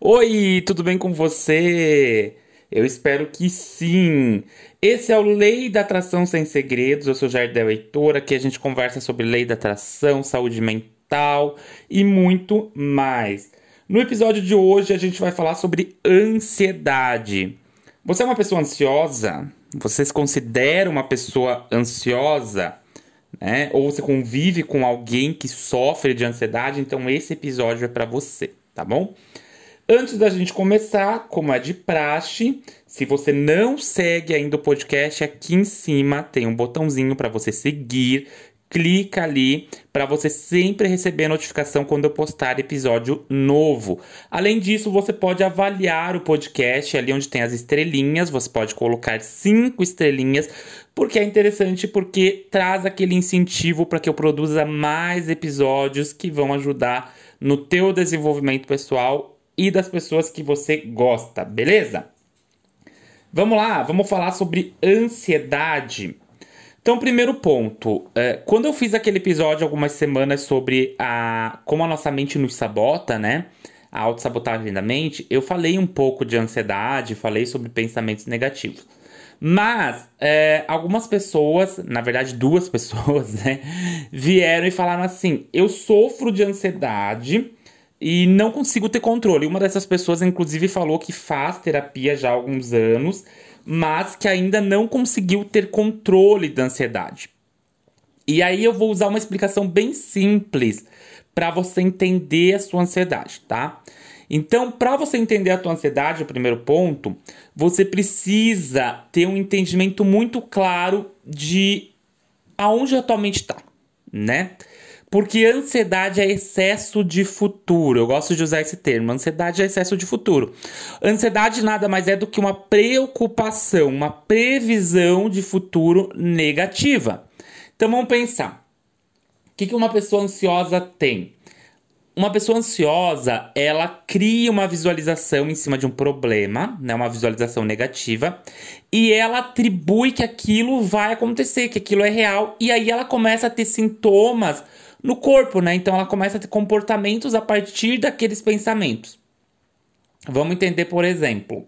Oi, tudo bem com você? Eu espero que sim. Esse é o Lei da Atração Sem Segredos. Eu sou Jardel Heitor. Aqui a gente conversa sobre lei da atração, saúde mental e muito mais. No episódio de hoje a gente vai falar sobre ansiedade. Você é uma pessoa ansiosa? Você se considera uma pessoa ansiosa? Né? Ou você convive com alguém que sofre de ansiedade? Então esse episódio é para você, tá bom? Antes da gente começar, como é de praxe, se você não segue ainda o podcast, aqui em cima tem um botãozinho para você seguir. Clica ali para você sempre receber a notificação quando eu postar episódio novo. Além disso, você pode avaliar o podcast ali onde tem as estrelinhas. Você pode colocar cinco estrelinhas, porque é interessante, porque traz aquele incentivo para que eu produza mais episódios que vão ajudar no teu desenvolvimento pessoal e das pessoas que você gosta, beleza? Vamos lá, vamos falar sobre ansiedade. Então, primeiro ponto, é, quando eu fiz aquele episódio algumas semanas sobre a como a nossa mente nos sabota, né? A autossabotagem da mente, eu falei um pouco de ansiedade, falei sobre pensamentos negativos. Mas é, algumas pessoas, na verdade duas pessoas, né, vieram e falaram assim: eu sofro de ansiedade e não consigo ter controle. Uma dessas pessoas, inclusive, falou que faz terapia já há alguns anos, mas que ainda não conseguiu ter controle da ansiedade. E aí eu vou usar uma explicação bem simples para você entender a sua ansiedade, tá? Então, para você entender a tua ansiedade, o primeiro ponto, você precisa ter um entendimento muito claro de aonde a tua mente está, né? Porque ansiedade é excesso de futuro. Eu gosto de usar esse termo. Ansiedade é excesso de futuro. Ansiedade nada mais é do que uma preocupação, uma previsão de futuro negativa. Então vamos pensar. O que, uma pessoa ansiosa tem? Uma pessoa ansiosa, ela cria uma visualização em cima de um problema, né, uma visualização negativa, e ela atribui que aquilo vai acontecer, que aquilo é real, e aí ela começa a ter sintomas no corpo, né? Então ela começa a ter comportamentos a partir daqueles pensamentos. Vamos entender, por exemplo,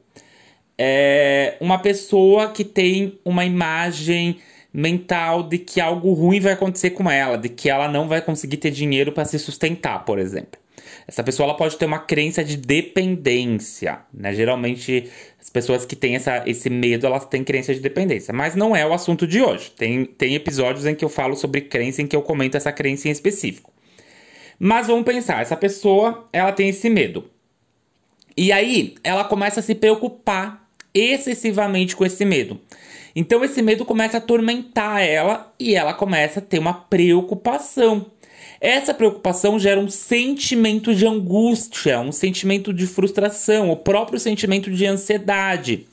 é uma pessoa que tem uma imagem mental de que algo ruim vai acontecer com ela, de que ela não vai conseguir ter dinheiro para se sustentar, por exemplo. Essa pessoa ela pode ter uma crença de dependência, né? Geralmente as pessoas que têm essa, esse medo, elas têm crença de dependência, mas não é o assunto de hoje. Tem, tem episódios em que eu falo sobre crença, em que eu comento essa crença em específico. Mas vamos pensar, essa pessoa, ela tem esse medo. E aí, ela começa a se preocupar excessivamente com esse medo. Então esse medo começa a atormentar ela e ela começa a ter uma preocupação. Essa preocupação gera um sentimento de angústia, um sentimento de frustração, o próprio sentimento de ansiedade.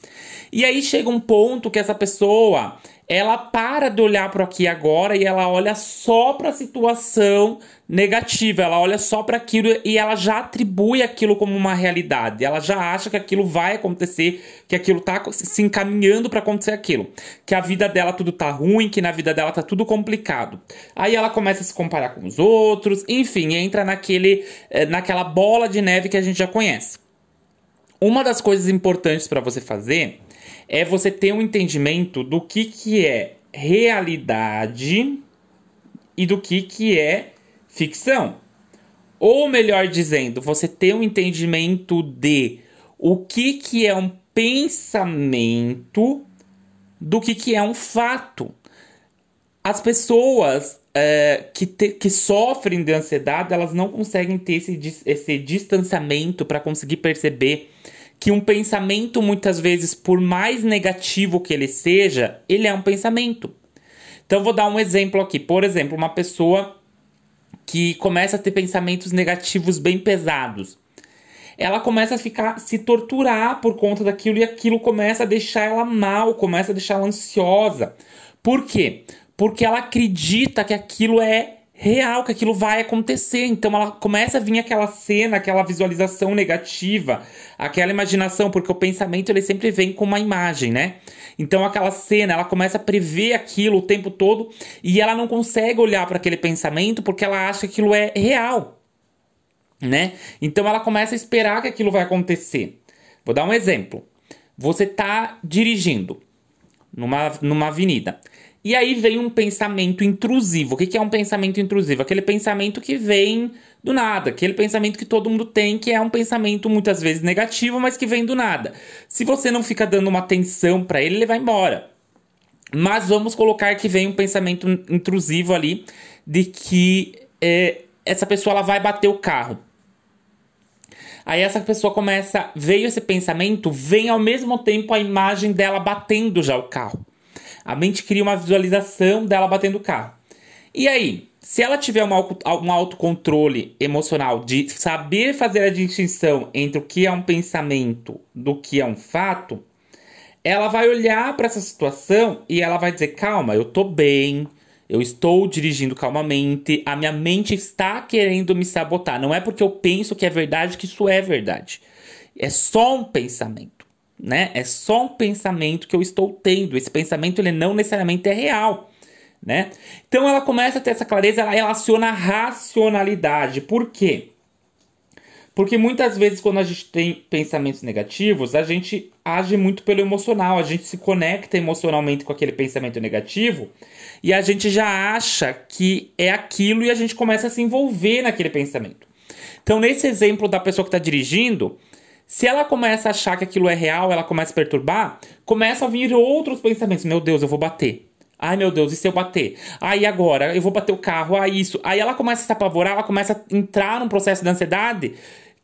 E aí chega um ponto que essa pessoa ela para de olhar para aqui agora e ela olha só para a situação negativa, ela olha só para aquilo e ela já atribui aquilo como uma realidade. Ela já acha que aquilo vai acontecer, que aquilo tá se encaminhando para acontecer aquilo, que a vida dela tudo tá ruim, que na vida dela tá tudo complicado. Aí ela começa a se comparar com os outros, enfim, entra naquele eh, naquela bola de neve que a gente já conhece. Uma das coisas importantes para você fazer é você ter um entendimento do que, que é realidade e do que, que é ficção. Ou melhor dizendo, você ter um entendimento de o que, que é um pensamento do que, que é um fato. As pessoas é, que, te, que sofrem de ansiedade, elas não conseguem ter esse, esse distanciamento para conseguir perceber que um pensamento, muitas vezes, por mais negativo que ele seja, ele é um pensamento. Então, vou dar um exemplo aqui. Por exemplo, uma pessoa que começa a ter pensamentos negativos bem pesados. Ela começa a ficar se torturar por conta daquilo e aquilo começa a deixar ela mal, começa a deixar ela ansiosa. Por quê? Porque ela acredita que aquilo é real, que aquilo vai acontecer. Então ela começa a vir aquela cena, aquela visualização negativa, aquela imaginação, porque o pensamento ele sempre vem com uma imagem, né? Então aquela cena, ela começa a prever aquilo o tempo todo e ela não consegue olhar para aquele pensamento porque ela acha que aquilo é real. né? Então ela começa a esperar que aquilo vai acontecer. Vou dar um exemplo. Você está dirigindo numa, numa avenida. E aí vem um pensamento intrusivo. O que, que é um pensamento intrusivo? Aquele pensamento que vem do nada, aquele pensamento que todo mundo tem, que é um pensamento muitas vezes negativo, mas que vem do nada. Se você não fica dando uma atenção para ele, ele vai embora. Mas vamos colocar que vem um pensamento intrusivo ali de que é, essa pessoa ela vai bater o carro. Aí essa pessoa começa, veio esse pensamento, vem ao mesmo tempo a imagem dela batendo já o carro. A mente cria uma visualização dela batendo o carro. E aí, se ela tiver um, um autocontrole emocional de saber fazer a distinção entre o que é um pensamento do que é um fato, ela vai olhar para essa situação e ela vai dizer: calma, eu tô bem, eu estou dirigindo calmamente, a minha mente está querendo me sabotar. Não é porque eu penso que é verdade que isso é verdade. É só um pensamento, né? É só um pensamento que eu estou tendo. Esse pensamento ele não necessariamente é real, né? Então ela começa a ter essa clareza, ela relaciona a racionalidade. Por quê? Porque muitas vezes, quando a gente tem pensamentos negativos, a gente age muito pelo emocional, a gente se conecta emocionalmente com aquele pensamento negativo e a gente já acha que é aquilo e a gente começa a se envolver naquele pensamento. Então, nesse exemplo da pessoa que está dirigindo, se ela começa a achar que aquilo é real, ela começa a perturbar, começa a vir outros pensamentos. Meu Deus, eu vou bater. Ai meu Deus, e se eu bater? Aí agora, eu vou bater o carro, ah isso. Aí ela começa a se apavorar, ela começa a entrar num processo de ansiedade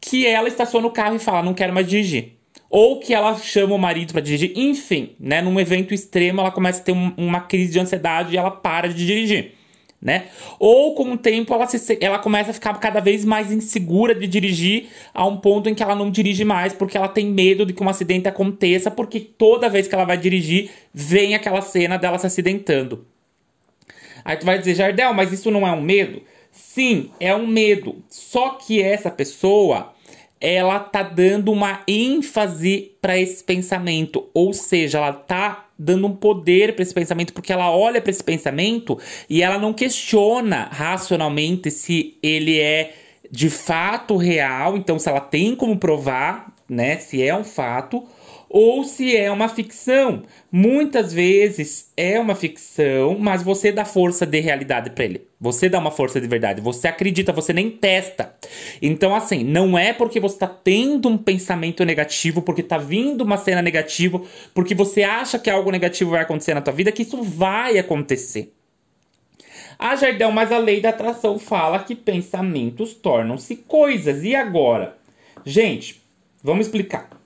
que ela estaciona o carro e fala, não quero mais dirigir. Ou que ela chama o marido para dirigir. Enfim, né? Num evento extremo, ela começa a ter um, uma crise de ansiedade e ela para de dirigir. Né? Ou com o tempo ela, se, ela começa a ficar cada vez mais insegura de dirigir a um ponto em que ela não dirige mais porque ela tem medo de que um acidente aconteça, porque toda vez que ela vai dirigir vem aquela cena dela se acidentando. Aí tu vai dizer, Jardel, mas isso não é um medo? Sim, é um medo. Só que essa pessoa ela tá dando uma ênfase para esse pensamento, ou seja, ela tá dando um poder para esse pensamento porque ela olha para esse pensamento e ela não questiona racionalmente se ele é de fato real, então se ela tem como provar, né, se é um fato ou se é uma ficção. Muitas vezes é uma ficção, mas você dá força de realidade para ele. Você dá uma força de verdade. Você acredita, você nem testa. Então, assim, não é porque você está tendo um pensamento negativo, porque está vindo uma cena negativa, porque você acha que algo negativo vai acontecer na tua vida, que isso vai acontecer. Ah, Jardel, mas a lei da atração fala que pensamentos tornam-se coisas. E agora? Gente, vamos explicar.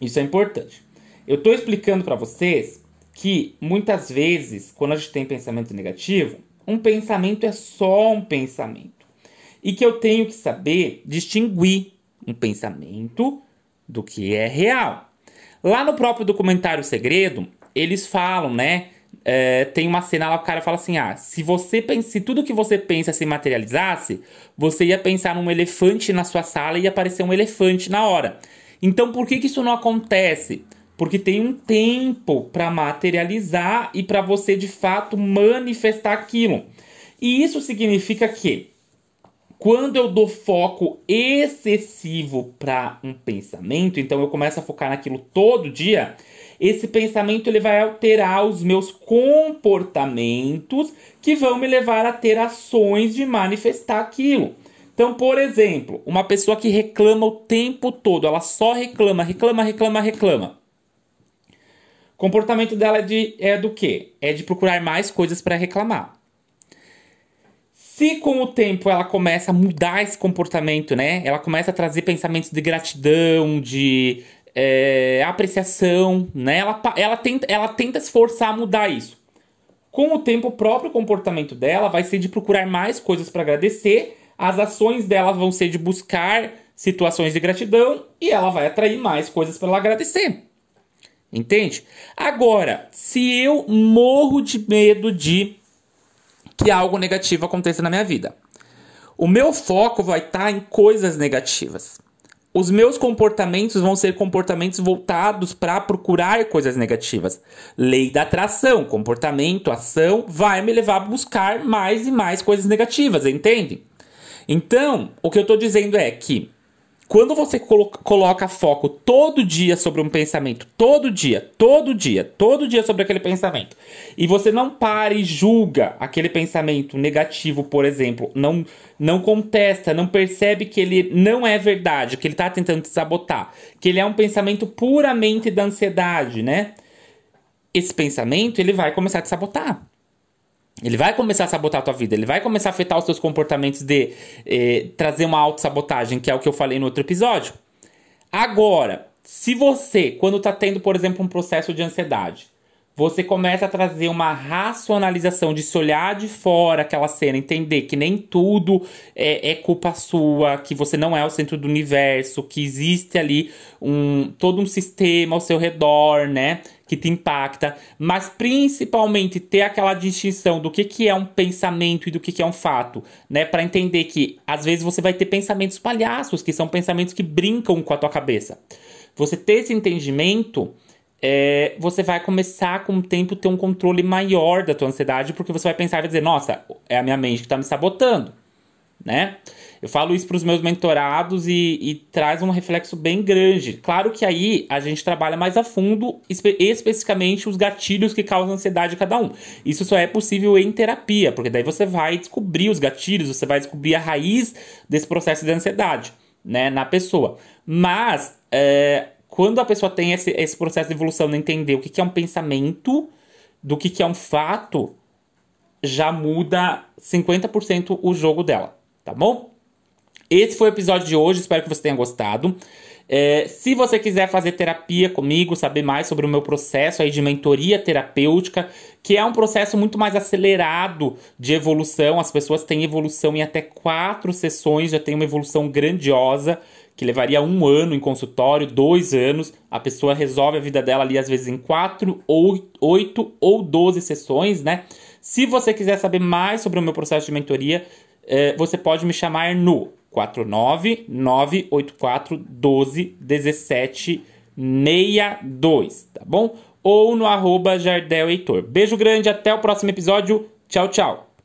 Isso é importante. Eu estou explicando para vocês que muitas vezes, quando a gente tem pensamento negativo, um pensamento é só um pensamento. E que eu tenho que saber distinguir um pensamento do que é real. Lá no próprio documentário Segredo, eles falam, né? É, tem uma cena lá, o cara fala assim: ah, se você se tudo que você pensa se materializasse, você ia pensar num elefante na sua sala e ia aparecer um elefante na hora. Então por que, que isso não acontece? Porque tem um tempo para materializar e para você de fato manifestar aquilo. E isso significa que quando eu dou foco excessivo para um pensamento, então eu começo a focar naquilo todo dia, esse pensamento ele vai alterar os meus comportamentos que vão me levar a ter ações de manifestar aquilo. Então, por exemplo, uma pessoa que reclama o tempo todo, ela só reclama, reclama, reclama, reclama. O comportamento dela é, de, é do quê? É de procurar mais coisas para reclamar. Se com o tempo ela começa a mudar esse comportamento, né? Ela começa a trazer pensamentos de gratidão, de é, apreciação, né? Ela, ela, tenta, ela tenta se forçar a mudar isso. Com o tempo, o próprio comportamento dela vai ser de procurar mais coisas para agradecer as ações dela vão ser de buscar situações de gratidão e ela vai atrair mais coisas para ela agradecer. Entende? Agora, se eu morro de medo de que algo negativo aconteça na minha vida, o meu foco vai estar tá em coisas negativas. Os meus comportamentos vão ser comportamentos voltados para procurar coisas negativas. Lei da atração, comportamento, ação, vai me levar a buscar mais e mais coisas negativas, entende? Então, o que eu tô dizendo é que quando você colo coloca foco todo dia sobre um pensamento, todo dia, todo dia, todo dia sobre aquele pensamento, e você não para e julga aquele pensamento negativo, por exemplo, não, não contesta, não percebe que ele não é verdade, que ele está tentando te sabotar, que ele é um pensamento puramente da ansiedade, né? Esse pensamento ele vai começar a te sabotar. Ele vai começar a sabotar a tua vida, ele vai começar a afetar os teus comportamentos de eh, trazer uma autossabotagem, que é o que eu falei no outro episódio. Agora, se você, quando tá tendo, por exemplo, um processo de ansiedade, você começa a trazer uma racionalização de se olhar de fora aquela cena, entender que nem tudo é, é, culpa sua, que você não é o centro do universo, que existe ali um todo um sistema ao seu redor, né? Que te impacta, mas principalmente ter aquela distinção do que, que é um pensamento e do que, que é um fato, né? Para entender que às vezes você vai ter pensamentos palhaços, que são pensamentos que brincam com a tua cabeça. Você ter esse entendimento é, você vai começar com o tempo ter um controle maior da tua ansiedade, porque você vai pensar e dizer, nossa, é a minha mente que está me sabotando, né? Eu falo isso para os meus mentorados e, e, traz um reflexo bem grande. Claro que aí a gente trabalha mais a fundo, espe especificamente os gatilhos que causam ansiedade em cada um. Isso só é possível em terapia, porque daí você vai descobrir os gatilhos, você vai descobrir a raiz desse processo de ansiedade, né, na pessoa. Mas é, quando a pessoa tem esse, esse processo de evolução de entender o que, que é um pensamento, do que, que é um fato, já muda 50% o jogo dela, tá bom? Esse foi o episódio de hoje, espero que você tenha gostado. É, se você quiser fazer terapia comigo, saber mais sobre o meu processo aí de mentoria terapêutica, que é um processo muito mais acelerado de evolução, as pessoas têm evolução em até quatro sessões, já tem uma evolução grandiosa que levaria um ano em consultório, dois anos. A pessoa resolve a vida dela ali, às vezes, em quatro, ou oito ou doze sessões, né? Se você quiser saber mais sobre o meu processo de mentoria, você pode me chamar no 49984 12 17 62, tá bom? Ou no arroba Jardel Heitor. Beijo grande, até o próximo episódio. Tchau, tchau.